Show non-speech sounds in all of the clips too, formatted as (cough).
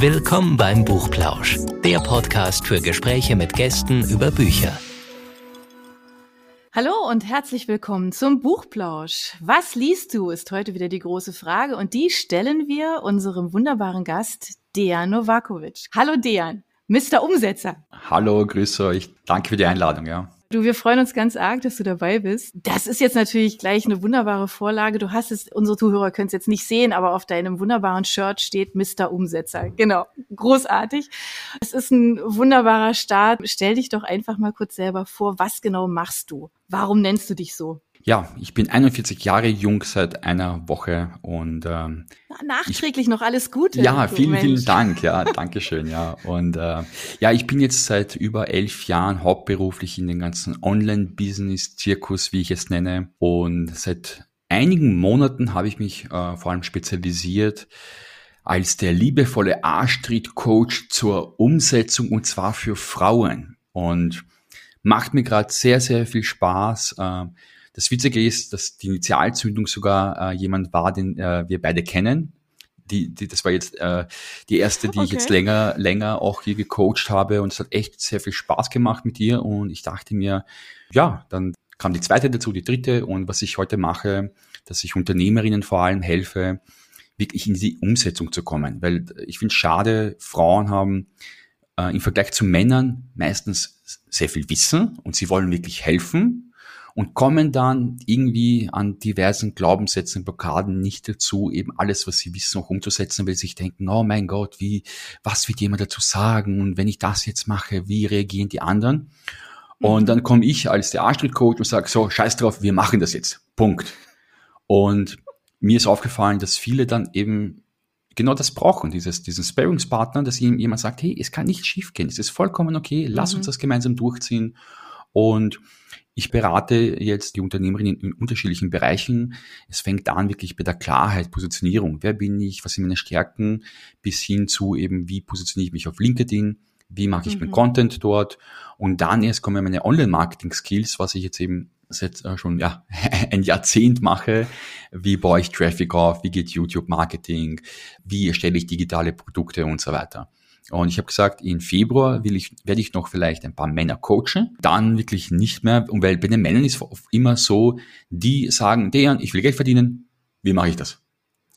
Willkommen beim Buchplausch, der Podcast für Gespräche mit Gästen über Bücher. Hallo und herzlich willkommen zum Buchplausch. Was liest du, ist heute wieder die große Frage und die stellen wir unserem wunderbaren Gast Dejan Novakovic. Hallo Dejan, Mr. Umsetzer. Hallo, grüße euch. Danke für die Einladung, ja. Du, wir freuen uns ganz arg, dass du dabei bist. Das ist jetzt natürlich gleich eine wunderbare Vorlage. Du hast es, unsere Zuhörer können es jetzt nicht sehen, aber auf deinem wunderbaren Shirt steht Mr. Umsetzer. Genau, großartig. Es ist ein wunderbarer Start. Stell dich doch einfach mal kurz selber vor, was genau machst du? Warum nennst du dich so? Ja, ich bin 41 Jahre jung seit einer Woche und ähm, nachträglich ich, noch alles Gute. Ja, vielen, Mensch. vielen Dank. Ja, (laughs) danke schön. Ja, und äh, ja, ich bin jetzt seit über elf Jahren hauptberuflich in den ganzen Online-Business-Zirkus, wie ich es nenne, und seit einigen Monaten habe ich mich äh, vor allem spezialisiert als der liebevolle A-Street-Coach zur Umsetzung und zwar für Frauen und macht mir gerade sehr, sehr viel Spaß. Äh, das Witzige ist, dass die Initialzündung sogar äh, jemand war, den äh, wir beide kennen. Die, die, das war jetzt äh, die erste, die okay. ich jetzt länger, länger auch hier gecoacht habe. Und es hat echt sehr viel Spaß gemacht mit ihr. Und ich dachte mir, ja, dann kam die zweite dazu, die dritte. Und was ich heute mache, dass ich Unternehmerinnen vor allem helfe, wirklich in die Umsetzung zu kommen, weil ich finde schade, Frauen haben äh, im Vergleich zu Männern meistens sehr viel Wissen. Und sie wollen wirklich helfen, und kommen dann irgendwie an diversen Glaubenssätzen, Blockaden nicht dazu, eben alles, was sie wissen, auch umzusetzen, weil sie sich denken, oh mein Gott, wie, was wird jemand dazu sagen? Und wenn ich das jetzt mache, wie reagieren die anderen? Und dann komme ich als der Arschtritt-Coach und sage so, scheiß drauf, wir machen das jetzt. Punkt. Und mir ist aufgefallen, dass viele dann eben genau das brauchen, dieses, diesen Sparringspartner, dass ihnen jemand sagt, hey, es kann nicht schiefgehen, es ist vollkommen okay, lass mhm. uns das gemeinsam durchziehen. Und ich berate jetzt die Unternehmerinnen in unterschiedlichen Bereichen. Es fängt an wirklich bei der Klarheit, Positionierung. Wer bin ich? Was sind meine Stärken? Bis hin zu eben, wie positioniere ich mich auf LinkedIn? Wie mache ich mhm. meinen Content dort? Und dann erst kommen meine Online-Marketing-Skills, was ich jetzt eben seit äh, schon ja, (laughs) ein Jahrzehnt mache. Wie baue ich Traffic auf? Wie geht YouTube-Marketing? Wie erstelle ich digitale Produkte und so weiter? Und ich habe gesagt, in Februar will ich, werde ich noch vielleicht ein paar Männer coachen, dann wirklich nicht mehr, und weil bei den Männern ist es immer so, die sagen, Dejan, ich will Geld verdienen, wie mache ich das?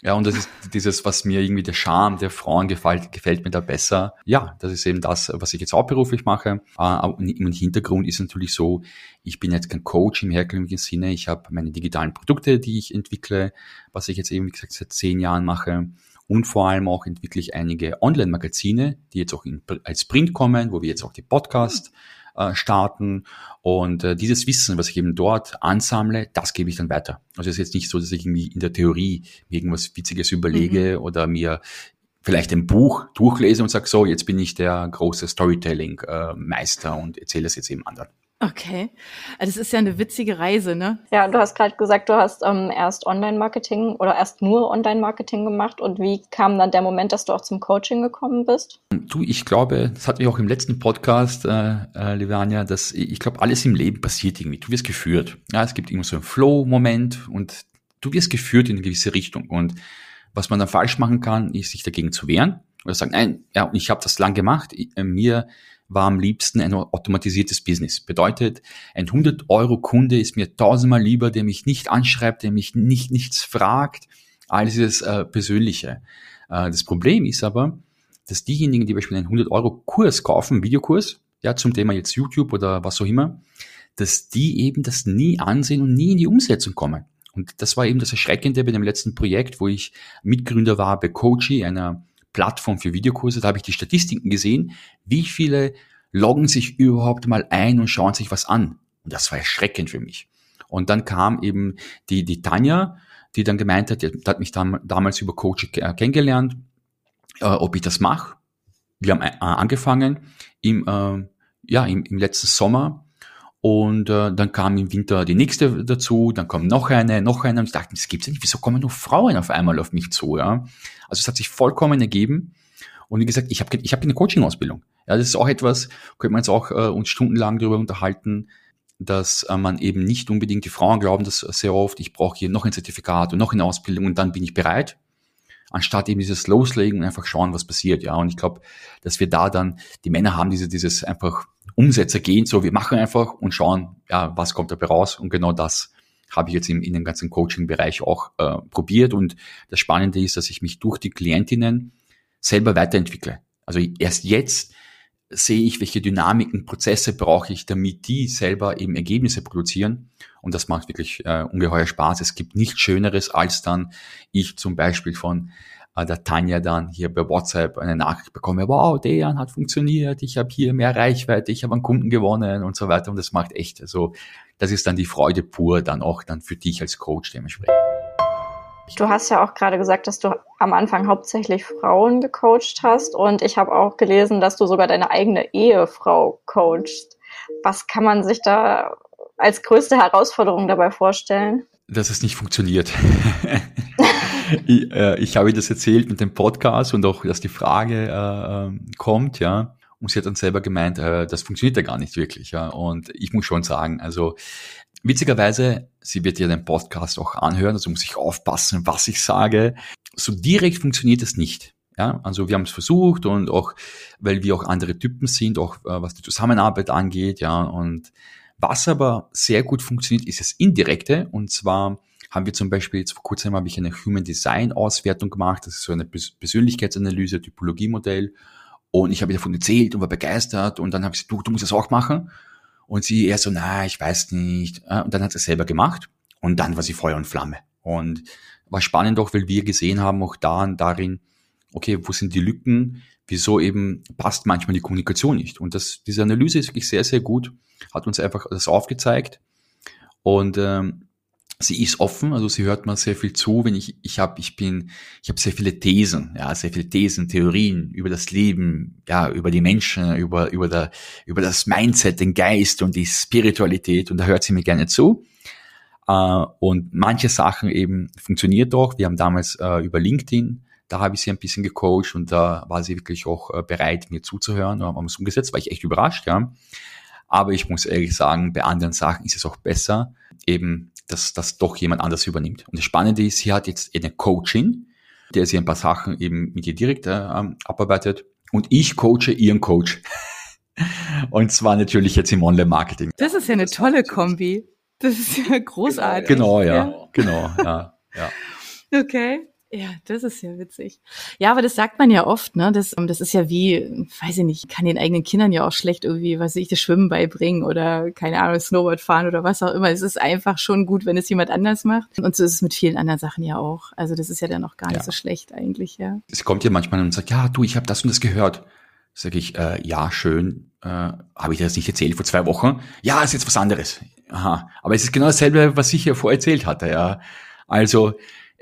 Ja, und das ist dieses, was mir irgendwie der Charme der Frauen gefällt, gefällt mir da besser. Ja, das ist eben das, was ich jetzt hauptberuflich mache. Aber im Hintergrund ist natürlich so, ich bin jetzt kein Coach im herkömmlichen Sinne. Ich habe meine digitalen Produkte, die ich entwickle, was ich jetzt eben, wie gesagt, seit zehn Jahren mache. Und vor allem auch entwickle ich einige Online-Magazine, die jetzt auch in, als Print kommen, wo wir jetzt auch die Podcast äh, starten. Und äh, dieses Wissen, was ich eben dort ansammle, das gebe ich dann weiter. Also es ist jetzt nicht so, dass ich irgendwie in der Theorie mir irgendwas Witziges überlege mhm. oder mir vielleicht ein Buch durchlese und sage, so, jetzt bin ich der große Storytelling-Meister äh, und erzähle das jetzt eben anderen. Okay. Also das ist ja eine witzige Reise, ne? Ja, du hast gerade gesagt, du hast ähm, erst Online-Marketing oder erst nur Online-Marketing gemacht. Und wie kam dann der Moment, dass du auch zum Coaching gekommen bist? Du, ich glaube, das hatten wir auch im letzten Podcast, äh, äh, Livania, dass ich glaube, alles im Leben passiert irgendwie. Du wirst geführt. Ja, es gibt immer so einen Flow-Moment und du wirst geführt in eine gewisse Richtung. Und was man dann falsch machen kann, ist sich dagegen zu wehren oder sagen, nein, ja, ich habe das lang gemacht. Ich, äh, mir war am liebsten ein automatisiertes Business. Bedeutet, ein 100-Euro-Kunde ist mir tausendmal lieber, der mich nicht anschreibt, der mich nicht nichts fragt, als das äh, Persönliche. Äh, das Problem ist aber, dass diejenigen, die beispielsweise einen 100-Euro-Kurs kaufen, Videokurs, ja, zum Thema jetzt YouTube oder was auch immer, dass die eben das nie ansehen und nie in die Umsetzung kommen. Und das war eben das Erschreckende bei dem letzten Projekt, wo ich Mitgründer war bei Coachy, einer Plattform für Videokurse, da habe ich die Statistiken gesehen, wie viele loggen sich überhaupt mal ein und schauen sich was an. Und das war erschreckend für mich. Und dann kam eben die, die Tanja, die dann gemeint hat, die hat mich dann, damals über Coaching kennengelernt, äh, ob ich das mache. Wir haben äh, angefangen im, äh, ja, im, im letzten Sommer und äh, dann kam im Winter die nächste dazu, dann kommt noch eine, noch eine. Und ich dachte, das gibt's ja nicht. Wieso kommen nur Frauen auf einmal auf mich zu? Ja? Also es hat sich vollkommen ergeben. Und wie gesagt, ich habe ich hab keine Coaching-Ausbildung. Ja, das ist auch etwas, können wir jetzt auch äh, uns stundenlang darüber unterhalten, dass äh, man eben nicht unbedingt, die Frauen glauben das sehr oft, ich brauche hier noch ein Zertifikat und noch eine Ausbildung und dann bin ich bereit. anstatt eben dieses Loslegen und einfach schauen, was passiert. Ja, und ich glaube, dass wir da dann, die Männer haben diese, dieses einfach Umsetzer gehen, so wir machen einfach und schauen, ja, was kommt dabei raus. Und genau das habe ich jetzt in, in dem ganzen Coaching-Bereich auch äh, probiert. Und das Spannende ist, dass ich mich durch die Klientinnen selber weiterentwickle. Also erst jetzt sehe ich, welche Dynamiken, Prozesse brauche ich, damit die selber eben Ergebnisse produzieren. Und das macht wirklich äh, ungeheuer Spaß. Es gibt nichts Schöneres, als dann ich zum Beispiel von äh, der Tanja dann hier bei WhatsApp eine Nachricht bekomme, wow, Dejan hat funktioniert, ich habe hier mehr Reichweite, ich habe einen Kunden gewonnen und so weiter. Und das macht echt, also das ist dann die Freude pur, dann auch dann für dich als Coach dementsprechend. Du hast ja auch gerade gesagt, dass du am Anfang hauptsächlich Frauen gecoacht hast und ich habe auch gelesen, dass du sogar deine eigene Ehefrau coachst. Was kann man sich da als größte Herausforderung dabei vorstellen? Dass es nicht funktioniert. (laughs) ich, äh, ich habe das erzählt mit dem Podcast und auch, dass die Frage äh, ähm, kommt, ja. Und sie hat dann selber gemeint, äh, das funktioniert ja gar nicht wirklich, ja. Und ich muss schon sagen, also Witzigerweise, sie wird ja den Podcast auch anhören, also muss ich aufpassen, was ich sage. So direkt funktioniert es nicht. Ja, also wir haben es versucht und auch, weil wir auch andere Typen sind, auch äh, was die Zusammenarbeit angeht, ja, und was aber sehr gut funktioniert, ist das Indirekte und zwar haben wir zum Beispiel jetzt vor kurzem habe ich eine Human Design Auswertung gemacht, das ist so eine Persönlichkeitsanalyse, Typologiemodell und ich habe davon erzählt und war begeistert und dann habe ich gesagt, du, du musst das auch machen und sie eher so, na, ich weiß nicht. Und dann hat sie es selber gemacht. Und dann war sie Feuer und Flamme. Und war spannend auch, weil wir gesehen haben auch da und darin, okay, wo sind die Lücken? Wieso eben passt manchmal die Kommunikation nicht? Und das, diese Analyse ist wirklich sehr, sehr gut. Hat uns einfach das aufgezeigt. Und ähm, sie ist offen, also sie hört mir sehr viel zu, wenn ich ich habe ich bin ich habe sehr viele Thesen, ja, sehr viele Thesen, Theorien über das Leben, ja, über die Menschen, über über der über das Mindset, den Geist und die Spiritualität und da hört sie mir gerne zu. Uh, und manche Sachen eben funktioniert doch. Wir haben damals uh, über LinkedIn, da habe ich sie ein bisschen gecoacht und da war sie wirklich auch uh, bereit, mir zuzuhören und haben es umgesetzt, war ich echt überrascht, ja. Aber ich muss ehrlich sagen, bei anderen Sachen ist es auch besser, eben dass das doch jemand anders übernimmt. Und das Spannende ist, sie hat jetzt eine Coachin, der sie ein paar Sachen eben mit ihr direkt äh, ähm, abarbeitet. Und ich coache ihren Coach. (laughs) und zwar natürlich jetzt im Online-Marketing. Das ist ja eine tolle Kombi. Das ist ja großartig. Genau, ja, ja. genau, ja, ja. (laughs) Okay. Ja, das ist ja witzig. Ja, aber das sagt man ja oft, ne? Das, das ist ja wie, weiß ich nicht, kann den eigenen Kindern ja auch schlecht irgendwie, was weiß ich, das Schwimmen beibringen oder keine Ahnung, Snowboard fahren oder was auch immer. Es ist einfach schon gut, wenn es jemand anders macht. Und so ist es mit vielen anderen Sachen ja auch. Also das ist ja dann noch gar nicht ja. so schlecht eigentlich, ja. Es kommt ja manchmal und sagt, ja, du, ich habe das und das gehört. Sag ich, äh, ja, schön. Äh, habe ich dir das nicht erzählt vor zwei Wochen? Ja, ist jetzt was anderes. Aha. Aber es ist genau dasselbe, was ich ja vorher erzählt hatte, ja. Also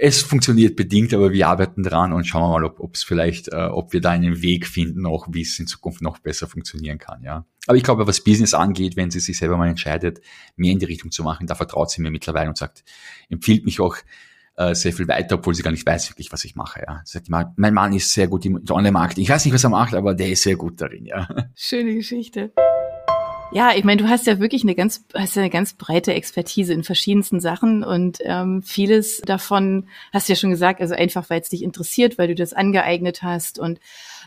es funktioniert bedingt, aber wir arbeiten dran und schauen mal, ob es vielleicht, äh, ob wir da einen Weg finden, auch wie es in Zukunft noch besser funktionieren kann. Ja, aber ich glaube, was Business angeht, wenn sie sich selber mal entscheidet, mehr in die Richtung zu machen, da vertraut sie mir mittlerweile und sagt, empfiehlt mich auch äh, sehr viel weiter, obwohl sie gar nicht weiß wirklich, was ich mache. Ja, sie sagt, mein Mann ist sehr gut im Online-Marketing. Ich weiß nicht, was er macht, aber der ist sehr gut darin. Ja, schöne Geschichte. Ja, ich meine, du hast ja wirklich eine ganz, hast ja eine ganz breite Expertise in verschiedensten Sachen und ähm, vieles davon hast du ja schon gesagt, also einfach, weil es dich interessiert, weil du das angeeignet hast und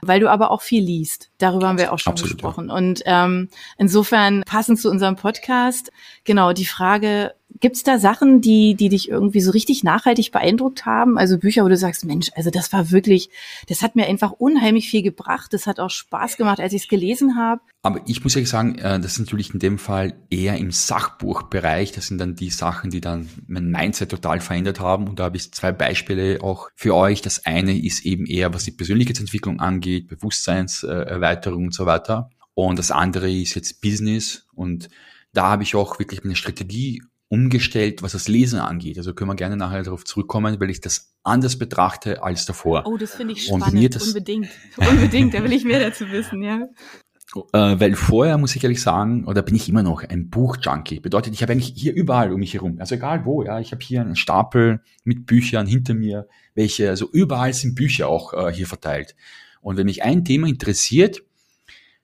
weil du aber auch viel liest. Darüber haben wir auch schon Absolut, gesprochen. Ja. Und ähm, insofern passend zu unserem Podcast, genau, die Frage, Gibt es da Sachen, die, die dich irgendwie so richtig nachhaltig beeindruckt haben? Also Bücher, wo du sagst, Mensch, also das war wirklich, das hat mir einfach unheimlich viel gebracht. Das hat auch Spaß gemacht, als ich es gelesen habe. Aber ich muss ehrlich sagen, äh, das ist natürlich in dem Fall eher im Sachbuchbereich. Das sind dann die Sachen, die dann mein Mindset total verändert haben. Und da habe ich zwei Beispiele auch für euch. Das eine ist eben eher, was die Persönlichkeitsentwicklung angeht, Bewusstseinserweiterung und so weiter. Und das andere ist jetzt Business. Und da habe ich auch wirklich eine Strategie umgestellt, was das Lesen angeht. Also können wir gerne nachher darauf zurückkommen, weil ich das anders betrachte als davor. Oh, das finde ich spannend. Das Unbedingt. (laughs) Unbedingt, da will ich mehr dazu wissen, ja. Äh, weil vorher muss ich ehrlich sagen, oder bin ich immer noch ein Buchjunkie. Bedeutet, ich habe eigentlich hier überall um mich herum, also egal wo, ja, ich habe hier einen Stapel mit Büchern hinter mir, welche, also überall sind Bücher auch äh, hier verteilt. Und wenn mich ein Thema interessiert,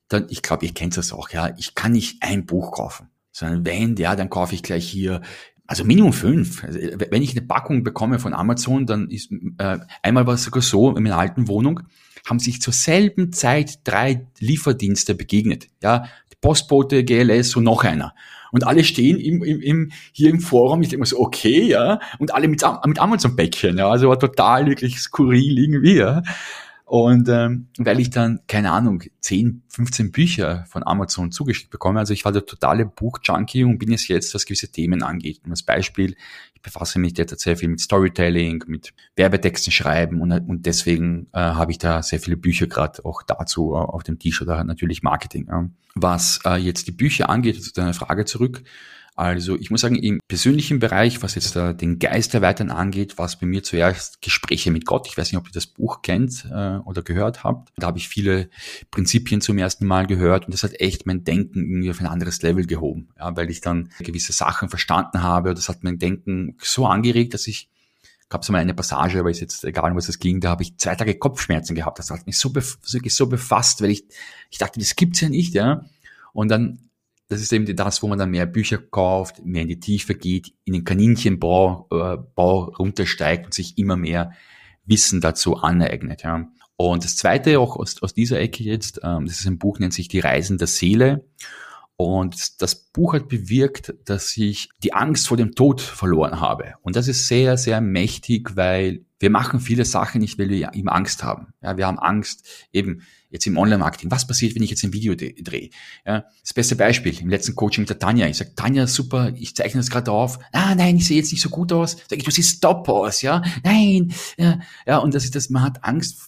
dann, ich glaube, ihr kennt das auch, ja, ich kann nicht ein Buch kaufen sondern wenn, ja, dann kaufe ich gleich hier Also Minimum fünf. Also, wenn ich eine Packung bekomme von Amazon, dann ist äh, einmal war es sogar so in meiner alten Wohnung, haben sich zur selben Zeit drei Lieferdienste begegnet. Ja, Postbote, GLS und noch einer. Und alle stehen im, im, im, hier im Forum, ich denke mir so, okay, ja, und alle mit, mit Amazon-Päckchen, ja, also war total wirklich skurril irgendwie, ja. Und ähm, weil ich dann, keine Ahnung, 10, 15 Bücher von Amazon zugeschickt bekomme, also ich war der totale Buch-Junkie und bin es jetzt, was gewisse Themen angeht. Und als Beispiel, ich befasse mich derzeit sehr viel mit Storytelling, mit Werbetexten schreiben und, und deswegen äh, habe ich da sehr viele Bücher gerade auch dazu äh, auf dem Tisch oder natürlich Marketing. Äh. Was äh, jetzt die Bücher angeht, zu deiner Frage zurück, also ich muss sagen, im persönlichen Bereich, was jetzt äh, den Geist erweitern angeht, war es bei mir zuerst Gespräche mit Gott. Ich weiß nicht, ob ihr das Buch kennt äh, oder gehört habt. Da habe ich viele Prinzipien zum ersten Mal gehört und das hat echt mein Denken irgendwie auf ein anderes Level gehoben, ja, weil ich dann gewisse Sachen verstanden habe. Das hat mein Denken so angeregt, dass ich gab es mal eine Passage, aber ist jetzt egal, um was es ging, da habe ich zwei Tage Kopfschmerzen gehabt. Das hat mich so, bef so befasst, weil ich, ich dachte, das gibt's ja nicht, ja. Und dann das ist eben das, wo man dann mehr Bücher kauft, mehr in die Tiefe geht, in den Kaninchenbau äh, Bau runtersteigt und sich immer mehr Wissen dazu aneignet. Ja. Und das Zweite auch aus, aus dieser Ecke jetzt, ähm, das ist ein Buch, nennt sich Die Reisen der Seele. Und das Buch hat bewirkt, dass ich die Angst vor dem Tod verloren habe. Und das ist sehr, sehr mächtig, weil wir machen viele Sachen nicht, weil wir eben Angst haben. Ja, wir haben Angst eben jetzt im Online-Marketing. Was passiert, wenn ich jetzt ein Video drehe? Ja, das beste Beispiel im letzten Coaching mit der Tanja. Ich sage, Tanja, super, ich zeichne das gerade auf. Ah, nein, ich sehe jetzt nicht so gut aus. Sag ich, du siehst top aus, ja? Nein, ja, ja, und das ist das, man hat Angst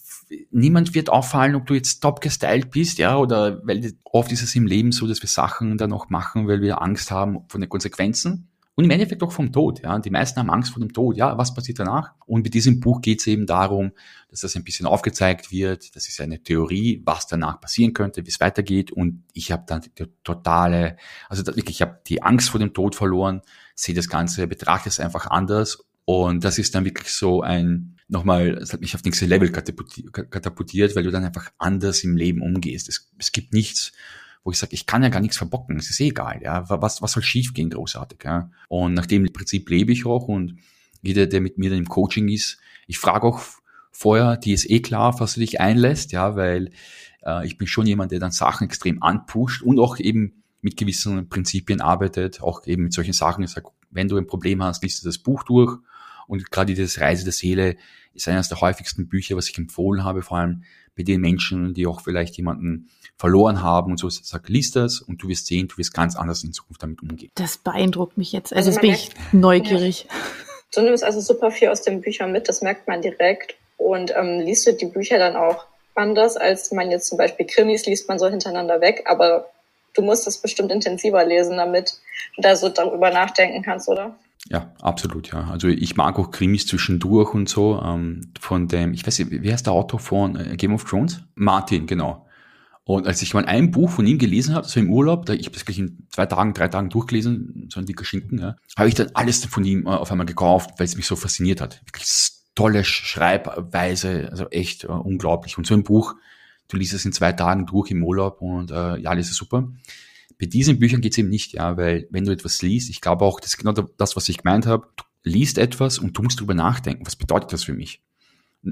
niemand wird auffallen, ob du jetzt top gestylt bist, ja, oder weil oft ist es im Leben so, dass wir Sachen dann auch machen, weil wir Angst haben von den Konsequenzen. Und im Endeffekt auch vom Tod, ja. Die meisten haben Angst vor dem Tod, ja. Was passiert danach? Und mit diesem Buch geht es eben darum, dass das ein bisschen aufgezeigt wird. Das ist eine Theorie, was danach passieren könnte, wie es weitergeht. Und ich habe dann die totale, also wirklich, ich habe die Angst vor dem Tod verloren, sehe das Ganze, betrachte es einfach anders. Und das ist dann wirklich so ein, nochmal, es hat mich auf nächste Level katapultiert, weil du dann einfach anders im Leben umgehst. Es, es gibt nichts, wo ich sage, ich kann ja gar nichts verbocken, es ist eh egal, ja, was, was soll schiefgehen, großartig, ja. Und nach dem Prinzip lebe ich auch und jeder, der mit mir dann im Coaching ist, ich frage auch vorher, die ist eh klar, was du dich einlässt, ja, weil äh, ich bin schon jemand, der dann Sachen extrem anpusht und auch eben mit gewissen Prinzipien arbeitet, auch eben mit solchen Sachen. Ich sage, wenn du ein Problem hast, liest du das Buch durch und gerade dieses Reise der Seele ist eines der häufigsten Bücher, was ich empfohlen habe, vor allem bei den Menschen, die auch vielleicht jemanden verloren haben und so. Sag, liest das und du wirst sehen, du wirst ganz anders in Zukunft damit umgehen. Das beeindruckt mich jetzt. Also, also jetzt bin ich neugierig. Ja. Du nimmst also super viel aus den Büchern mit, das merkt man direkt. Und ähm, liest du die Bücher dann auch anders, als man jetzt zum Beispiel Krimis liest, man so hintereinander weg, aber du musst es bestimmt intensiver lesen, damit du da so darüber nachdenken kannst, oder? Ja, absolut, ja. Also ich mag auch Krimis zwischendurch und so. Ähm, von dem, ich weiß nicht, wie heißt der Autor von äh, Game of Thrones? Martin, genau. Und als ich mal ein Buch von ihm gelesen habe, so im Urlaub, da ich das gleich in zwei Tagen, drei Tagen durchgelesen, so ein dicker Schinken, ja, habe ich dann alles von ihm äh, auf einmal gekauft, weil es mich so fasziniert hat. Wirklich tolle Schreibweise, also echt äh, unglaublich. Und so ein Buch, du liest es in zwei Tagen durch im Urlaub und äh, ja, alles ist super. Bei diesen Büchern geht's eben nicht, ja, weil wenn du etwas liest, ich glaube auch, das ist genau das, was ich gemeint habe, du liest etwas und du musst drüber nachdenken, was bedeutet das für mich?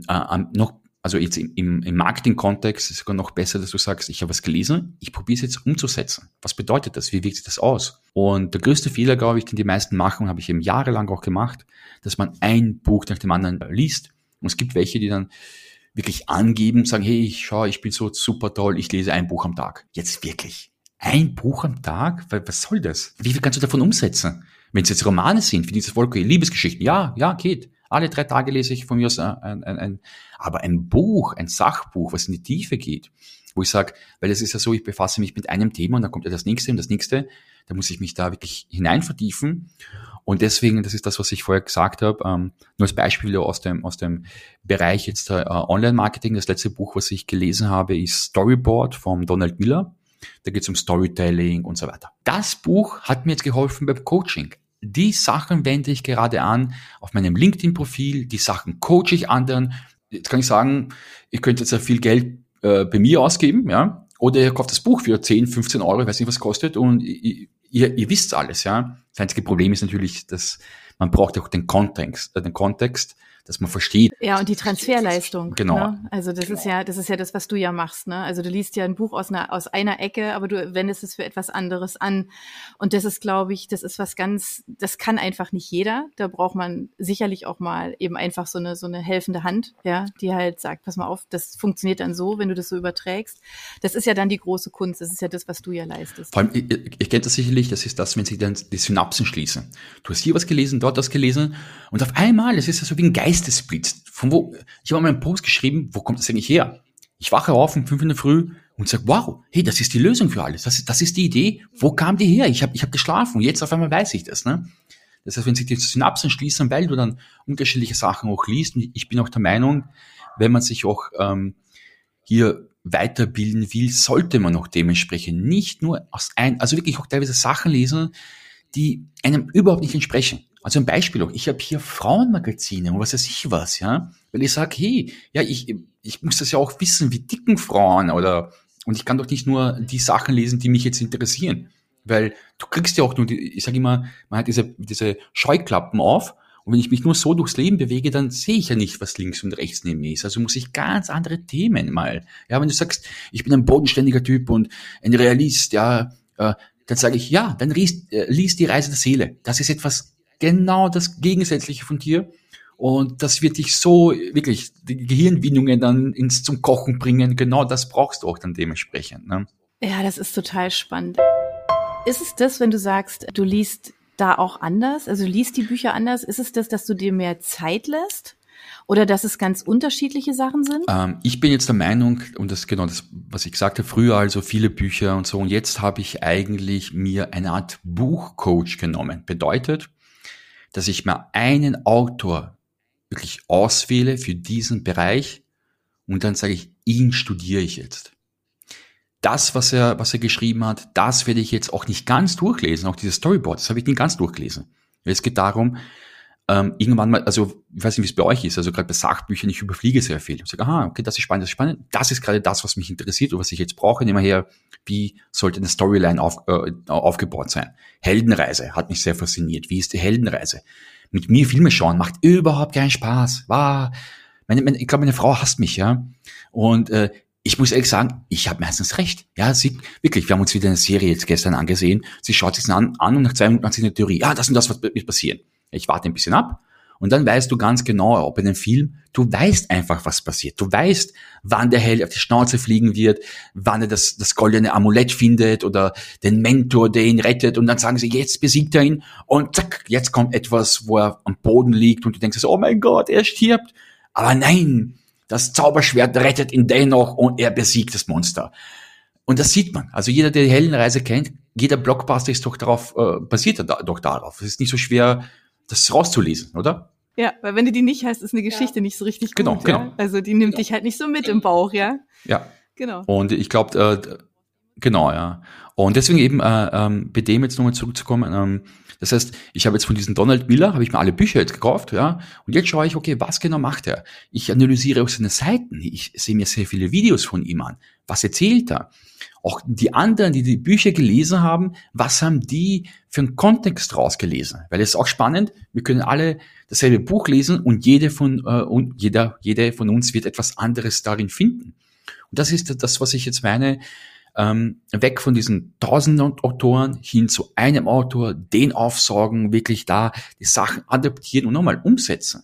Äh, noch, also jetzt im, im Marketing-Kontext ist es sogar noch besser, dass du sagst, ich habe was gelesen, ich probiere es jetzt umzusetzen. Was bedeutet das? Wie wirkt sich das aus? Und der größte Fehler, glaube ich, den die meisten machen, habe ich eben jahrelang auch gemacht, dass man ein Buch nach dem anderen liest. Und es gibt welche, die dann wirklich angeben, sagen, hey, ich schau, ich bin so super toll, ich lese ein Buch am Tag. Jetzt wirklich. Ein Buch am Tag? Was soll das? Wie viel kannst du davon umsetzen? Wenn es jetzt Romane sind, für dieses Volk, Liebesgeschichten, ja, ja, geht. Alle drei Tage lese ich von mir aus ein, ein, ein, aber ein Buch, ein Sachbuch, was in die Tiefe geht, wo ich sage, weil es ist ja so, ich befasse mich mit einem Thema und dann kommt ja das nächste und das nächste, da muss ich mich da wirklich hinein vertiefen. Und deswegen, das ist das, was ich vorher gesagt habe, ähm, nur als Beispiel aus dem, aus dem Bereich jetzt äh, Online-Marketing. Das letzte Buch, was ich gelesen habe, ist Storyboard von Donald Miller. Da geht es um Storytelling und so weiter. Das Buch hat mir jetzt geholfen beim Coaching. Die Sachen wende ich gerade an auf meinem LinkedIn-Profil, die Sachen coache ich anderen. Jetzt kann ich sagen, ich könnte jetzt ja viel Geld äh, bei mir ausgeben, ja, oder ihr kauft das Buch für 10, 15 Euro, ich weiß nicht, was kostet, und ich, ihr, ihr wisst alles, ja. Das einzige Problem ist natürlich, dass man braucht auch den Kontext, äh, den Kontext, dass man versteht. Ja, und die Transferleistung. Genau. Ne? Also das genau. ist ja, das ist ja das, was du ja machst. Ne? Also du liest ja ein Buch aus einer, aus einer Ecke, aber du wendest es für etwas anderes an. Und das ist, glaube ich, das ist was ganz, das kann einfach nicht jeder. Da braucht man sicherlich auch mal eben einfach so eine, so eine helfende Hand, ja, die halt sagt, pass mal auf, das funktioniert dann so, wenn du das so überträgst. Das ist ja dann die große Kunst. Das ist ja das, was du ja leistest. Vor allem, ihr, ihr kennt das sicherlich, das ist das, wenn sich dann die Synapsen schließen. Du hast hier was gelesen, dort was gelesen und auf einmal, es ist ja so wie ein Geist Geistesblitz. Von wo, ich habe mal einen Post geschrieben, wo kommt das eigentlich her? Ich wache auf um fünf in der Früh und sage, wow, hey, das ist die Lösung für alles. Das ist, das ist die Idee. Wo kam die her? Ich habe ich hab geschlafen und jetzt auf einmal weiß ich das. Ne? Das heißt, wenn sich die Synapsen schließen, weil du dann unterschiedliche Sachen auch liest, und ich bin auch der Meinung, wenn man sich auch ähm, hier weiterbilden will, sollte man auch dementsprechend nicht nur aus ein, also wirklich auch teilweise Sachen lesen, die einem überhaupt nicht entsprechen. Also ein Beispiel auch, ich habe hier Frauenmagazine und was weiß ich was, ja, weil ich sage, hey, ja, ich, ich muss das ja auch wissen, wie dicken Frauen oder und ich kann doch nicht nur die Sachen lesen, die mich jetzt interessieren, weil du kriegst ja auch nur, die, ich sage immer, man hat diese, diese Scheuklappen auf und wenn ich mich nur so durchs Leben bewege, dann sehe ich ja nicht, was links und rechts neben mir ist. Also muss ich ganz andere Themen mal. Ja, wenn du sagst, ich bin ein bodenständiger Typ und ein Realist, ja, äh, dann sage ich, ja, dann liest, äh, liest die Reise der Seele. Das ist etwas genau das Gegensätzliche von dir. Und das wird dich so wirklich die Gehirnwindungen dann ins zum Kochen bringen. Genau das brauchst du auch dann dementsprechend. Ne? Ja, das ist total spannend. Ist es das, wenn du sagst, du liest da auch anders? Also liest die Bücher anders? Ist es das, dass du dir mehr Zeit lässt? Oder dass es ganz unterschiedliche Sachen sind? Ähm, ich bin jetzt der Meinung, und das ist genau das, was ich gesagt habe, früher also viele Bücher und so, und jetzt habe ich eigentlich mir eine Art Buchcoach genommen. Bedeutet, dass ich mir einen Autor wirklich auswähle für diesen Bereich und dann sage ich, ihn studiere ich jetzt. Das, was er, was er geschrieben hat, das werde ich jetzt auch nicht ganz durchlesen, auch dieses Storyboard, das habe ich nicht ganz durchgelesen. Es geht darum, ähm, irgendwann mal, also ich weiß nicht, wie es bei euch ist, also gerade bei Sachbüchern, ich überfliege sehr viel. Ich sage, aha, okay, das ist spannend, das ist spannend. Das ist gerade das, was mich interessiert und was ich jetzt brauche. Nehmen wir her, wie sollte eine Storyline auf, äh, aufgebaut sein? Heldenreise hat mich sehr fasziniert. Wie ist die Heldenreise? Mit mir Filme schauen macht überhaupt keinen Spaß. Wow. Meine, meine, ich glaube, meine Frau hasst mich, ja. Und äh, ich muss ehrlich sagen, ich habe meistens recht. Ja, sie, wirklich, wir haben uns wieder eine Serie jetzt gestern angesehen. Sie schaut sich an, an und nach zwei Minuten hat sie eine Theorie. Ja, das und das wird passieren ich warte ein bisschen ab und dann weißt du ganz genau, ob in einem Film, du weißt einfach, was passiert. Du weißt, wann der Held auf die Schnauze fliegen wird, wann er das, das goldene Amulett findet oder den Mentor, der ihn rettet und dann sagen sie, jetzt besiegt er ihn und zack, jetzt kommt etwas, wo er am Boden liegt und du denkst, oh mein Gott, er stirbt. Aber nein, das Zauberschwert rettet ihn dennoch und er besiegt das Monster. Und das sieht man. Also jeder, der die Heldenreise kennt, jeder Blockbuster ist doch darauf, äh, basiert doch darauf. Es ist nicht so schwer, das rauszulesen, oder? Ja, weil wenn du die nicht hast, ist eine Geschichte ja. nicht so richtig genau, gut. Genau, genau. Ja? Also die nimmt genau. dich halt nicht so mit im Bauch, ja? Ja. Genau. Und ich glaube, äh, genau, ja. Und deswegen eben äh, ähm, bei dem jetzt nochmal zurückzukommen, ähm, das heißt, ich habe jetzt von diesem Donald Miller, habe ich mir alle Bücher jetzt gekauft, ja, und jetzt schaue ich, okay, was genau macht er? Ich analysiere auch seine Seiten, ich sehe mir sehr viele Videos von ihm an. Was erzählt er? Auch die anderen, die die Bücher gelesen haben, was haben die für einen Kontext rausgelesen? Weil es ist auch spannend, wir können alle dasselbe Buch lesen und jede von, äh, und jeder, jede von uns wird etwas anderes darin finden. Und das ist das, was ich jetzt meine, ähm, weg von diesen tausenden Autoren hin zu einem Autor, den aufsaugen, wirklich da die Sachen adaptieren und nochmal umsetzen.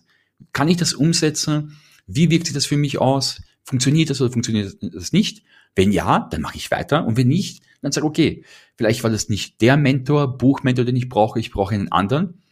Kann ich das umsetzen? Wie wirkt sich das für mich aus? Funktioniert das oder funktioniert das nicht? Wenn ja, dann mache ich weiter. Und wenn nicht, dann sage ich, okay, vielleicht war das nicht der Mentor, Buchmentor, den ich brauche, ich brauche einen anderen.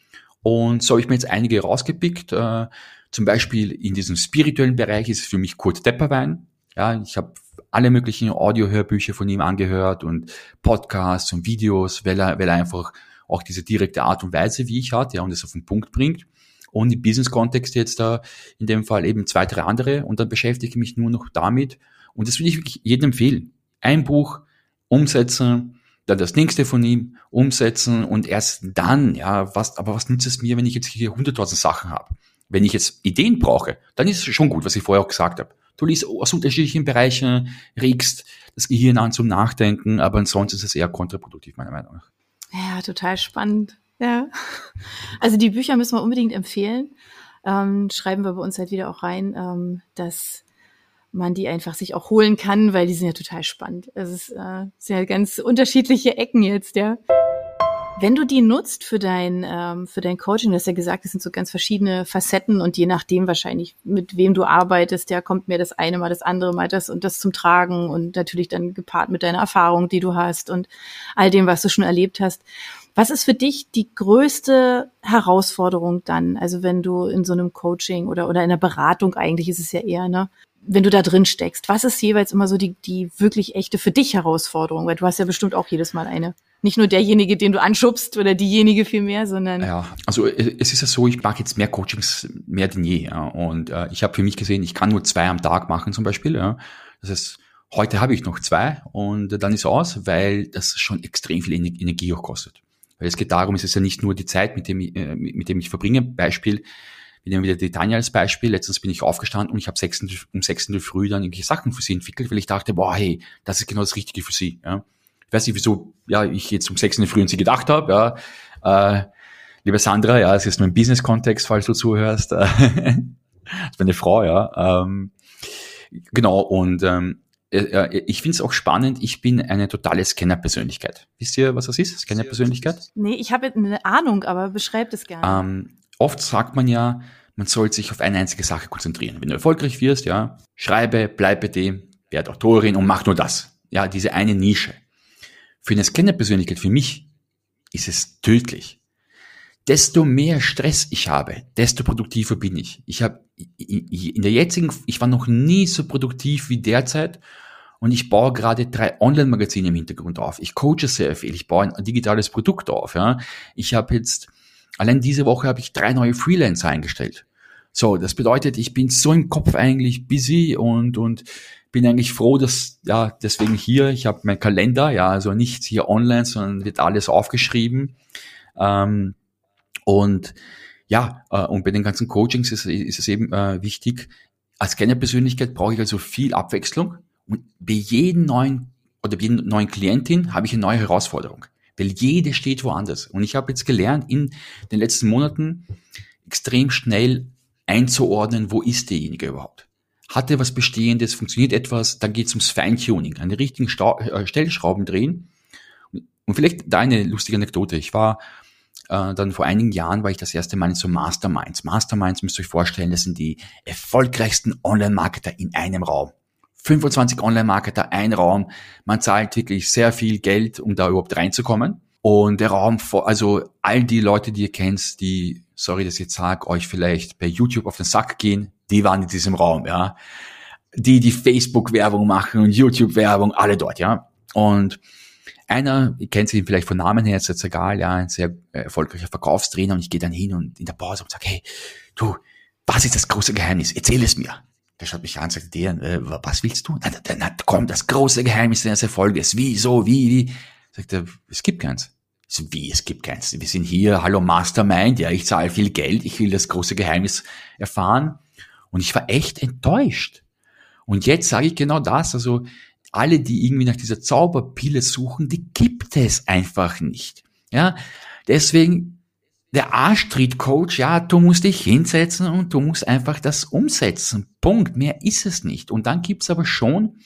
Und so habe ich mir jetzt einige rausgepickt. Äh, zum Beispiel in diesem spirituellen Bereich ist es für mich Kurt Depperwein. Ja, ich habe alle möglichen Audio-Hörbücher von ihm angehört und Podcasts und Videos, weil er, weil er einfach auch diese direkte Art und Weise, wie ich hat, ja, und es auf den Punkt bringt. Und im Business-Kontext jetzt da in dem Fall eben zwei, drei andere. Und dann beschäftige ich mich nur noch damit und das würde ich wirklich jedem empfehlen. Ein Buch umsetzen, dann das nächste von ihm umsetzen und erst dann, ja, was, aber was nützt es mir, wenn ich jetzt hier hunderttausend Sachen habe? Wenn ich jetzt Ideen brauche, dann ist es schon gut, was ich vorher auch gesagt habe. Du liest aus unterschiedlichen Bereichen, regst das Gehirn an zum Nachdenken, aber ansonsten ist es eher kontraproduktiv, meiner Meinung nach. Ja, total spannend. Ja. Also die Bücher müssen wir unbedingt empfehlen. Ähm, schreiben wir bei uns halt wieder auch rein, ähm, dass man die einfach sich auch holen kann, weil die sind ja total spannend. Es ist, äh, sind ja ganz unterschiedliche Ecken jetzt, ja. Wenn du die nutzt für dein, ähm, für dein Coaching, du hast ja gesagt, es sind so ganz verschiedene Facetten und je nachdem wahrscheinlich, mit wem du arbeitest, ja, kommt mir das eine mal das andere mal das und das zum Tragen und natürlich dann gepaart mit deiner Erfahrung, die du hast und all dem, was du schon erlebt hast. Was ist für dich die größte Herausforderung dann? Also wenn du in so einem Coaching oder, oder in einer Beratung eigentlich ist es ja eher, ne? wenn du da drin steckst, was ist jeweils immer so die, die wirklich echte für dich Herausforderung? Weil du hast ja bestimmt auch jedes Mal eine. Nicht nur derjenige, den du anschubst oder diejenige viel mehr, sondern. Ja, also äh, es ist ja so, ich mache jetzt mehr Coachings mehr denn je. Ja. Und äh, ich habe für mich gesehen, ich kann nur zwei am Tag machen zum Beispiel. Ja. Das heißt, heute habe ich noch zwei und dann ist aus, weil das schon extrem viel Energie auch kostet. Weil es geht darum, es ist ja nicht nur die Zeit, mit dem, ich, äh, mit dem ich verbringe. Beispiel, wir nehmen wieder die Tanja als Beispiel. Letztens bin ich aufgestanden und ich habe um sechs in Früh dann irgendwelche Sachen für sie entwickelt, weil ich dachte, boah, hey, das ist genau das Richtige für sie. Ja. Ich weiß nicht, wieso ja, ich jetzt um sechs in Früh an sie gedacht habe. Ja. Äh, liebe Sandra, ja, es ist nur im Business-Kontext, falls du zuhörst. (laughs) das ist meine Frau, ja. Ähm, genau, und ähm, äh, äh, ich finde es auch spannend, ich bin eine totale Scanner-Persönlichkeit. Wisst ihr, was das ist, Scanner-Persönlichkeit? Nee, ich habe eine Ahnung, aber beschreibt es gerne. Ähm, oft sagt man ja, man soll sich auf eine einzige Sache konzentrieren. Wenn du erfolgreich wirst, ja, schreibe, bleibe dem, werde Autorin und mach nur das. Ja, diese eine Nische. Für eine Scanner-Persönlichkeit, für mich, ist es tödlich. Desto mehr Stress ich habe, desto produktiver bin ich. Ich habe in der jetzigen, ich war noch nie so produktiv wie derzeit und ich baue gerade drei Online-Magazine im Hintergrund auf. Ich coache sehr viel, ich baue ein digitales Produkt auf. Ja. Ich habe jetzt Allein diese Woche habe ich drei neue Freelancer eingestellt. So, das bedeutet, ich bin so im Kopf eigentlich busy und, und bin eigentlich froh, dass, ja, deswegen hier, ich habe meinen Kalender, ja, also nichts hier online, sondern wird alles aufgeschrieben. Ähm, und ja, äh, und bei den ganzen Coachings ist, ist es eben äh, wichtig, als Kennerpersönlichkeit brauche ich also viel Abwechslung und bei jedem neuen oder bei jedem neuen Klientin habe ich eine neue Herausforderung weil jede steht woanders. Und ich habe jetzt gelernt, in den letzten Monaten extrem schnell einzuordnen, wo ist derjenige überhaupt. Hat er was Bestehendes, funktioniert etwas, dann geht es ums Feintuning, an den richtigen Sta äh, Stellschrauben drehen. Und vielleicht da eine lustige Anekdote. Ich war äh, dann vor einigen Jahren war ich das erste Mal in so Masterminds. Masterminds müsst ihr euch vorstellen, das sind die erfolgreichsten Online-Marketer in einem Raum. 25 Online-Marketer, ein Raum. Man zahlt wirklich sehr viel Geld, um da überhaupt reinzukommen. Und der Raum, also all die Leute, die ihr kennt, die, sorry, dass ich jetzt sage, euch vielleicht bei YouTube auf den Sack gehen, die waren in diesem Raum, ja. Die, die Facebook-Werbung machen und YouTube-Werbung, alle dort, ja. Und einer, ihr kennt ihn vielleicht von Namen her, ist jetzt egal, ja, ein sehr erfolgreicher Verkaufstrainer und ich gehe dann hin und in der Pause und sage, hey, du, was ist das große Geheimnis? Erzähl es mir. Der schaut mich an und sagt, der, äh, was willst du? Na, na, na, komm, das große Geheimnis deines Erfolges. Wie, so, wie, wie? Sagt er, es gibt keins. So, wie, es gibt keins. Wir sind hier, hallo Mastermind, ja, ich zahle viel Geld, ich will das große Geheimnis erfahren. Und ich war echt enttäuscht. Und jetzt sage ich genau das, also alle, die irgendwie nach dieser Zauberpille suchen, die gibt es einfach nicht. Ja, deswegen der A-Street-Coach, ja, du musst dich hinsetzen und du musst einfach das umsetzen. Punkt. Mehr ist es nicht. Und dann gibt's aber schon,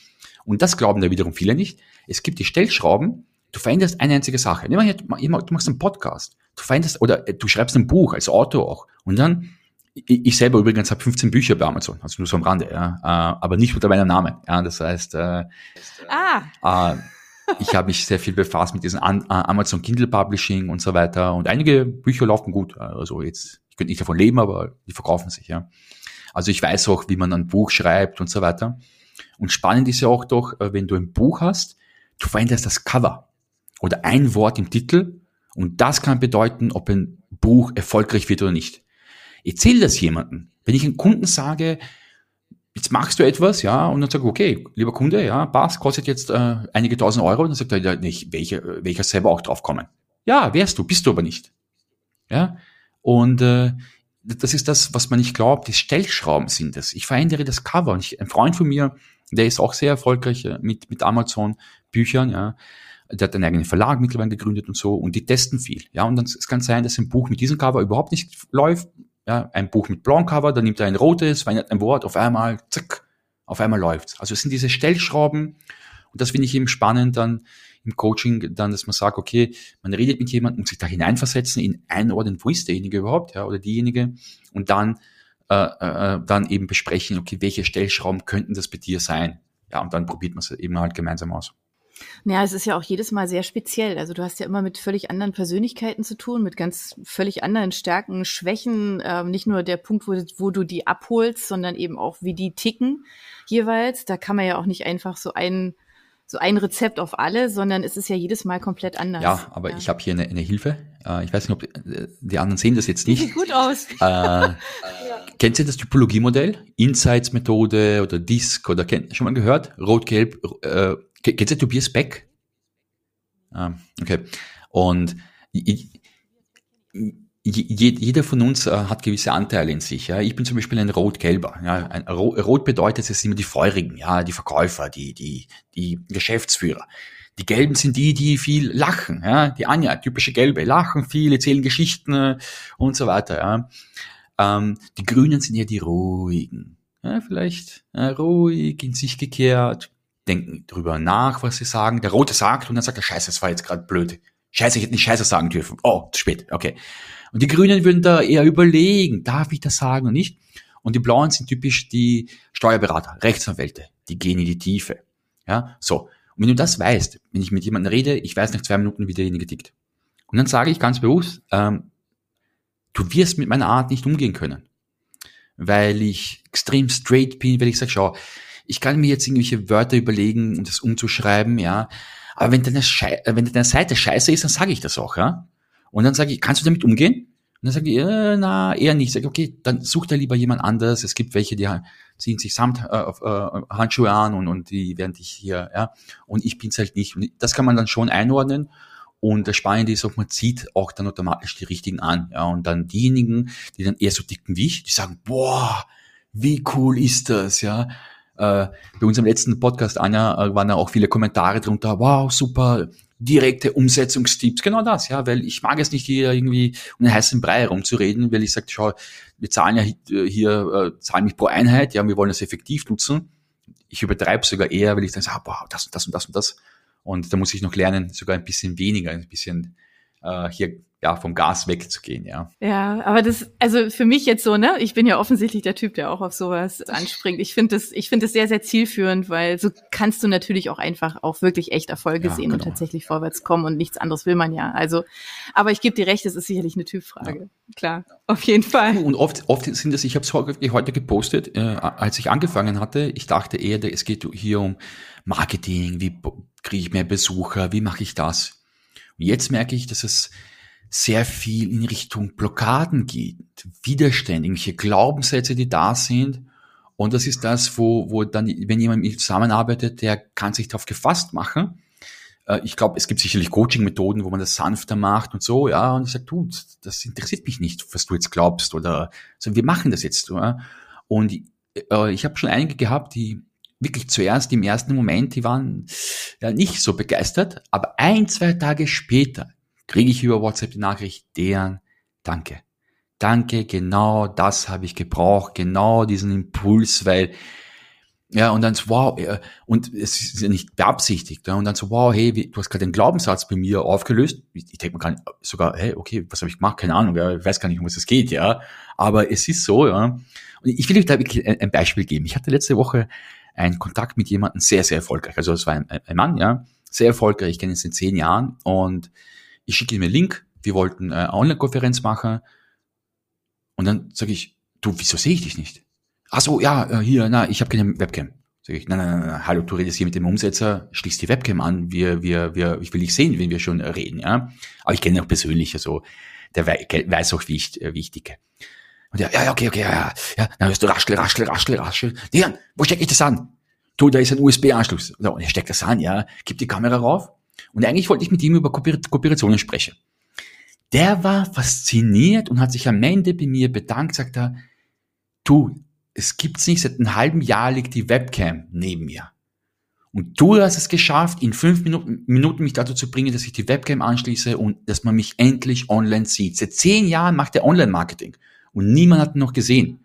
und das glauben da wiederum viele nicht, es gibt die Stellschrauben, du veränderst eine einzige Sache. Nimm du machst einen Podcast, du veränderst, oder du schreibst ein Buch als Autor auch. Und dann, ich selber übrigens habe 15 Bücher bei Amazon, also nur so am Rande, ja, äh, aber nicht unter meinem Namen. Ja, das heißt, äh, ah. Äh, ich habe mich sehr viel befasst mit diesem Amazon Kindle Publishing und so weiter. Und einige Bücher laufen gut. Also jetzt, ich könnte nicht davon leben, aber die verkaufen sich, ja. Also ich weiß auch, wie man ein Buch schreibt und so weiter. Und spannend ist ja auch doch, äh, wenn du ein Buch hast, du veränderst das Cover oder ein Wort im Titel und das kann bedeuten, ob ein Buch erfolgreich wird oder nicht. Erzähl das jemandem. Wenn ich einem Kunden sage, jetzt machst du etwas, ja, und dann sag ich, okay, lieber Kunde, ja, passt, kostet jetzt äh, einige tausend Euro, und dann sagt er, ja, nicht, welcher, welcher selber auch drauf kommen. Ja, wärst du, bist du aber nicht. Ja, und äh, das ist das, was man nicht glaubt, die Stellschrauben sind es. Ich verändere das Cover. Und ich, ein Freund von mir, der ist auch sehr erfolgreich äh, mit, mit Amazon-Büchern, ja, der hat einen eigenen Verlag mittlerweile gegründet und so, und die testen viel. Ja, und dann, es kann sein, dass ein Buch mit diesem Cover überhaupt nicht läuft. Ja, ein Buch mit blauem dann nimmt er ein rotes, verändert ein Wort, auf einmal, zack, auf einmal läuft's. Also es sind diese Stellschrauben, und das finde ich eben spannend dann im Coaching, dann, dass man sagt, okay, man redet mit jemandem, muss sich da hineinversetzen, ihn einordnen, wo ist derjenige überhaupt, ja, oder diejenige, und dann, äh, äh, dann eben besprechen, okay, welche Stellschrauben könnten das bei dir sein? Ja, und dann probiert man es eben halt gemeinsam aus. Naja, es ist ja auch jedes Mal sehr speziell. Also du hast ja immer mit völlig anderen Persönlichkeiten zu tun, mit ganz völlig anderen Stärken, Schwächen. Ähm, nicht nur der Punkt, wo, wo du die abholst, sondern eben auch, wie die ticken jeweils. Da kann man ja auch nicht einfach so ein so ein Rezept auf alle, sondern es ist ja jedes Mal komplett anders. Ja, aber ja. ich habe hier eine, eine Hilfe. Äh, ich weiß nicht, ob äh, die anderen sehen das jetzt nicht. Sieht gut aus. Äh, kennt ihr das Typologie-Modell? Insights-Methode oder DISC oder kennt, schon mal gehört? Rot-Gelb, äh, Kennt ihr Tobias Beck? Ah, okay. Und jeder von uns äh, hat gewisse Anteile in sich. Ja. Ich bin zum Beispiel ein Rot-Gelber. Ja. Ein Rot bedeutet, es sind immer die Feurigen, ja, die Verkäufer, die, die, die Geschäftsführer. Die Gelben sind die, die viel lachen. Ja. Die Anja, typische Gelbe, lachen viel, erzählen Geschichten äh, und so weiter. Ja. Ähm, die Grünen sind eher die Ruhigen. Ja, vielleicht äh, ruhig, in sich gekehrt, denken drüber nach, was sie sagen. Der Rote sagt und dann sagt er, scheiße, das war jetzt gerade blöd. Scheiße, ich hätte nicht scheiße sagen dürfen. Oh, zu spät, okay. Und die Grünen würden da eher überlegen, darf ich das sagen oder nicht? Und die Blauen sind typisch die Steuerberater, Rechtsanwälte, die gehen in die Tiefe. Ja, so. Und wenn du das weißt, wenn ich mit jemandem rede, ich weiß nach zwei Minuten, wie derjenige tickt. Und dann sage ich ganz bewusst, ähm, du wirst mit meiner Art nicht umgehen können. Weil ich extrem straight bin, weil ich sage, schau, ich kann mir jetzt irgendwelche Wörter überlegen, um das umzuschreiben, ja. Aber wenn deine, Schei wenn deine Seite scheiße ist, dann sage ich das auch, ja. Und dann sage ich, kannst du damit umgehen? Und dann sage ich, äh, na, eher nicht. Sag ich, okay, dann such da lieber jemand anders. Es gibt welche, die ziehen sich samt äh, äh, Handschuhe an und, und die werden dich hier, ja. Und ich bin's halt nicht. Und das kann man dann schon einordnen. Und das Spannende ist auch, man zieht auch dann automatisch die richtigen an. Ja, und dann diejenigen, die dann eher so dicken wie ich, die sagen, boah, wie cool ist das, ja. Äh, bei unserem letzten Podcast, Anja, äh, waren da auch viele Kommentare drunter. Wow, super, direkte Umsetzungstipps. Genau das, ja, weil ich mag es nicht hier irgendwie um den heißen Brei herumzureden, weil ich sage, schau, wir zahlen ja hier, äh, zahlen mich pro Einheit, ja, wir wollen das effektiv nutzen. Ich übertreibe sogar eher, weil ich dann sage, wow, das und das und das und das. Und da muss ich noch lernen, sogar ein bisschen weniger, ein bisschen äh, hier ja, vom Gas wegzugehen, ja. Ja, aber das, also für mich jetzt so, ne, ich bin ja offensichtlich der Typ, der auch auf sowas anspringt. Ich finde das, ich finde das sehr, sehr zielführend, weil so kannst du natürlich auch einfach auch wirklich echt Erfolge ja, sehen genau. und tatsächlich vorwärts kommen und nichts anderes will man ja. Also, aber ich gebe dir recht, es ist sicherlich eine Typfrage. Ja. Klar, auf jeden Fall. Und oft, oft sind das, ich habe es heute gepostet, äh, als ich angefangen hatte, ich dachte eher, es geht hier um Marketing, wie kriege ich mehr Besucher, wie mache ich das? Jetzt merke ich, dass es sehr viel in Richtung Blockaden geht, Widerstände, irgendwelche Glaubenssätze, die da sind. Und das ist das, wo, wo dann, wenn jemand mit zusammenarbeitet, der kann sich darauf gefasst machen. Äh, ich glaube, es gibt sicherlich Coaching-Methoden, wo man das sanfter macht und so, ja. Und ich sage, du, das interessiert mich nicht, was du jetzt glaubst oder so, wir machen das jetzt. Ja? Und äh, ich habe schon einige gehabt, die wirklich zuerst im ersten Moment, die waren ja nicht so begeistert, aber ein, zwei Tage später kriege ich über WhatsApp die Nachricht, deren Danke. Danke, genau das habe ich gebraucht, genau diesen Impuls, weil ja, und dann so, wow, und es ist ja nicht beabsichtigt, ja, und dann so, wow, hey, du hast gerade den Glaubenssatz bei mir aufgelöst. Ich, ich denke mir gar nicht, sogar, hey, okay, was habe ich gemacht? Keine Ahnung, ja, ich weiß gar nicht, um was es geht, ja. Aber es ist so, ja. Und ich will euch da wirklich ein Beispiel geben. Ich hatte letzte Woche einen Kontakt mit jemandem sehr, sehr erfolgreich. Also es war ein, ein Mann, ja, sehr erfolgreich, ich kenne ihn seit zehn Jahren und ich schicke ihm einen Link, wir wollten eine Online-Konferenz machen und dann sage ich, du, wieso sehe ich dich nicht? Ach so, ja, äh, hier, na, ich habe keine Webcam. Sag ich, nein, nein, nein, hallo, du redest hier mit dem Umsetzer, schließ die Webcam an, wir, wir, wir, ich will dich sehen, wenn wir schon reden, ja. Aber ich kenne ihn auch persönlich, also der weiß auch, wie ich, äh, wie ich dicke. Und ja, ja, okay, okay, ja, ja, ja, dann hörst du raschel, raschel, raschel, raschel. Dian, wo stecke ich das an? Du, da ist ein USB-Anschluss. Und er steckt das an, ja, gibt die Kamera rauf und eigentlich wollte ich mit ihm über Kooperationen sprechen. Der war fasziniert und hat sich am Ende bei mir bedankt, sagt er, du, es gibt's nicht, seit einem halben Jahr liegt die Webcam neben mir. Und du hast es geschafft, in fünf Minuten, Minuten mich dazu zu bringen, dass ich die Webcam anschließe und dass man mich endlich online sieht. Seit zehn Jahren macht er Online-Marketing und niemand hat ihn noch gesehen.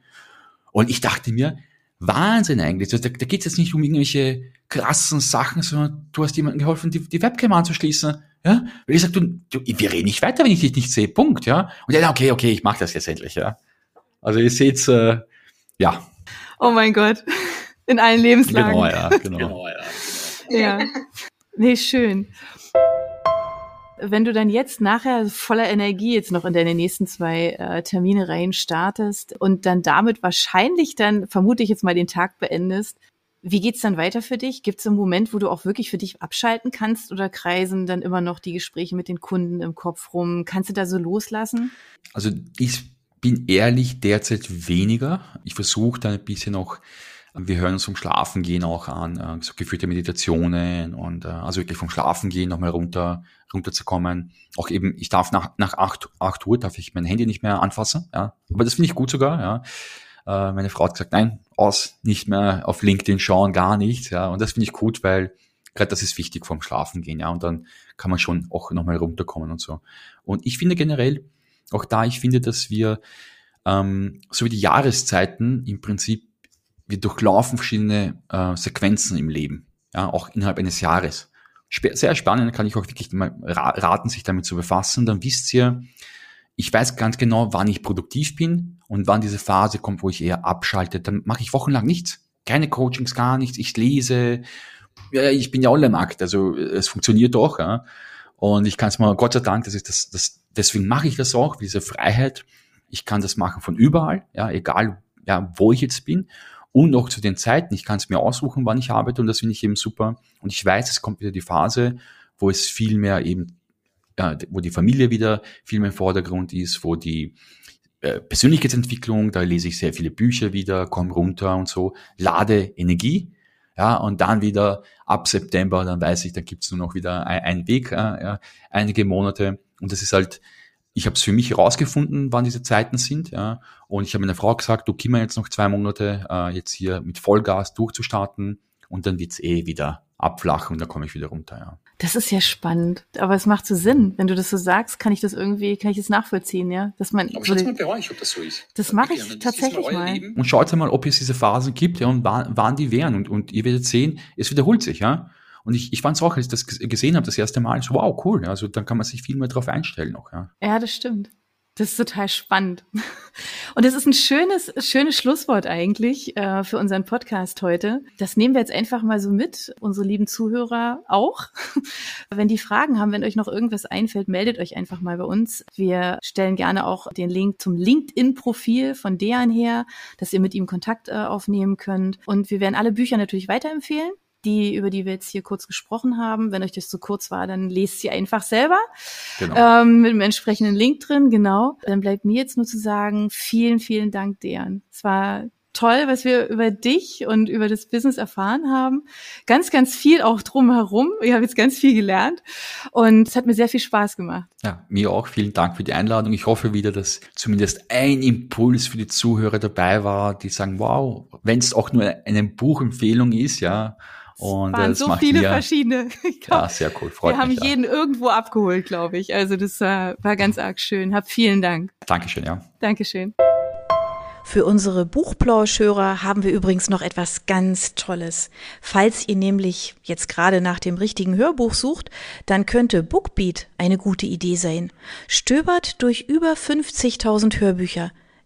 Und ich dachte mir, Wahnsinn eigentlich. Da, da geht es jetzt nicht um irgendwelche krassen Sachen, sondern du hast jemandem geholfen, die, die Webcam anzuschließen. Ja, weil ich sag, du, du, wir reden nicht weiter, wenn ich dich nicht sehe. Punkt, ja. Und ja, okay, okay, ich mache das jetzt endlich, ja. Also ihr seht's, äh, ja. Oh mein Gott. In allen Lebenslagen. Genau, ja, genau. genau ja. ja. Nee, schön. Wenn du dann jetzt nachher voller Energie jetzt noch in deine nächsten zwei äh, Termine rein startest und dann damit wahrscheinlich dann, vermute ich jetzt mal, den Tag beendest, wie geht's dann weiter für dich? Gibt es einen Moment, wo du auch wirklich für dich abschalten kannst oder kreisen dann immer noch die Gespräche mit den Kunden im Kopf rum? Kannst du da so loslassen? Also ich bin ehrlich derzeit weniger. Ich versuche dann ein bisschen noch wir hören uns vom Schlafengehen auch an, äh, so geführte Meditationen und äh, also wirklich vom Schlafengehen nochmal runter, runterzukommen. Auch eben, ich darf nach, nach acht acht Uhr darf ich mein Handy nicht mehr anfassen, ja. Aber das finde ich gut sogar, ja. Äh, meine Frau hat gesagt, nein, aus, nicht mehr auf LinkedIn schauen, gar nichts, ja. Und das finde ich gut, weil gerade das ist wichtig vom Schlafengehen, ja. Und dann kann man schon auch nochmal runterkommen und so. Und ich finde generell, auch da, ich finde, dass wir ähm, so wie die Jahreszeiten im Prinzip wir durchlaufen verschiedene äh, Sequenzen im Leben, ja, auch innerhalb eines Jahres. Sehr spannend, kann ich auch wirklich raten, sich damit zu befassen. Dann wisst ihr, ich weiß ganz genau, wann ich produktiv bin und wann diese Phase kommt, wo ich eher abschalte. Dann mache ich wochenlang nichts. Keine Coachings, gar nichts. Ich lese. Ja, ich bin ja Online-Markt, also es funktioniert doch. Ja. Und ich kann es mal, Gott sei Dank, das ist das, das, deswegen mache ich das auch, diese Freiheit. Ich kann das machen von überall, ja, egal ja, wo ich jetzt bin und auch zu den Zeiten. Ich kann es mir aussuchen, wann ich arbeite und das finde ich eben super. Und ich weiß, es kommt wieder die Phase, wo es viel mehr eben, äh, wo die Familie wieder viel mehr im Vordergrund ist, wo die äh, Persönlichkeitsentwicklung, da lese ich sehr viele Bücher wieder, komme runter und so, lade Energie. Ja, und dann wieder ab September, dann weiß ich, da gibt's nur noch wieder einen Weg, äh, einige Monate. Und das ist halt ich habe es für mich herausgefunden, wann diese Zeiten sind. Ja. Und ich habe meiner Frau gesagt, du gib mir jetzt noch zwei Monate, äh, jetzt hier mit Vollgas durchzustarten und dann wird's eh wieder abflachen und dann komme ich wieder runter. Ja. Das ist ja spannend, aber es macht so Sinn. Wenn du das so sagst, kann ich das irgendwie, kann ich das nachvollziehen, ja? Dass man. Aber schaut mal bei euch, ob das so ist. Das mache ich tatsächlich mal. Leben. Und schaut mal, ob es diese Phasen gibt, ja, und wann, wann die wären. Und, und ihr werdet sehen, es wiederholt sich, ja. Und ich, ich fand es auch, als ich das gesehen habe, das erste Mal, so wow, cool. Also dann kann man sich viel mehr drauf einstellen noch. Ja, ja das stimmt. Das ist total spannend. (laughs) Und es ist ein schönes, schönes Schlusswort eigentlich äh, für unseren Podcast heute. Das nehmen wir jetzt einfach mal so mit, unsere lieben Zuhörer auch. (laughs) Wenn die Fragen haben, wenn euch noch irgendwas einfällt, meldet euch einfach mal bei uns. Wir stellen gerne auch den Link zum LinkedIn-Profil von Dejan her, dass ihr mit ihm Kontakt äh, aufnehmen könnt. Und wir werden alle Bücher natürlich weiterempfehlen die, über die wir jetzt hier kurz gesprochen haben. Wenn euch das zu kurz war, dann lest sie einfach selber. Genau. Ähm, mit dem entsprechenden Link drin, genau. Dann bleibt mir jetzt nur zu sagen, vielen, vielen Dank, Dejan. Es war toll, was wir über dich und über das Business erfahren haben. Ganz, ganz viel auch drumherum. Ich habe jetzt ganz viel gelernt und es hat mir sehr viel Spaß gemacht. Ja, mir auch. Vielen Dank für die Einladung. Ich hoffe wieder, dass zumindest ein Impuls für die Zuhörer dabei war, die sagen, wow, wenn es auch nur eine Buchempfehlung ist, ja, und waren das so viele mir, verschiedene. Glaub, (laughs) ja, sehr cool. Freut wir mich. Wir haben jeden ja. irgendwo abgeholt, glaube ich. Also das war, war ganz arg schön. Hab vielen Dank. Dankeschön, ja. Dankeschön. Für unsere Buchplauschhörer haben wir übrigens noch etwas ganz Tolles. Falls ihr nämlich jetzt gerade nach dem richtigen Hörbuch sucht, dann könnte Bookbeat eine gute Idee sein. Stöbert durch über 50.000 Hörbücher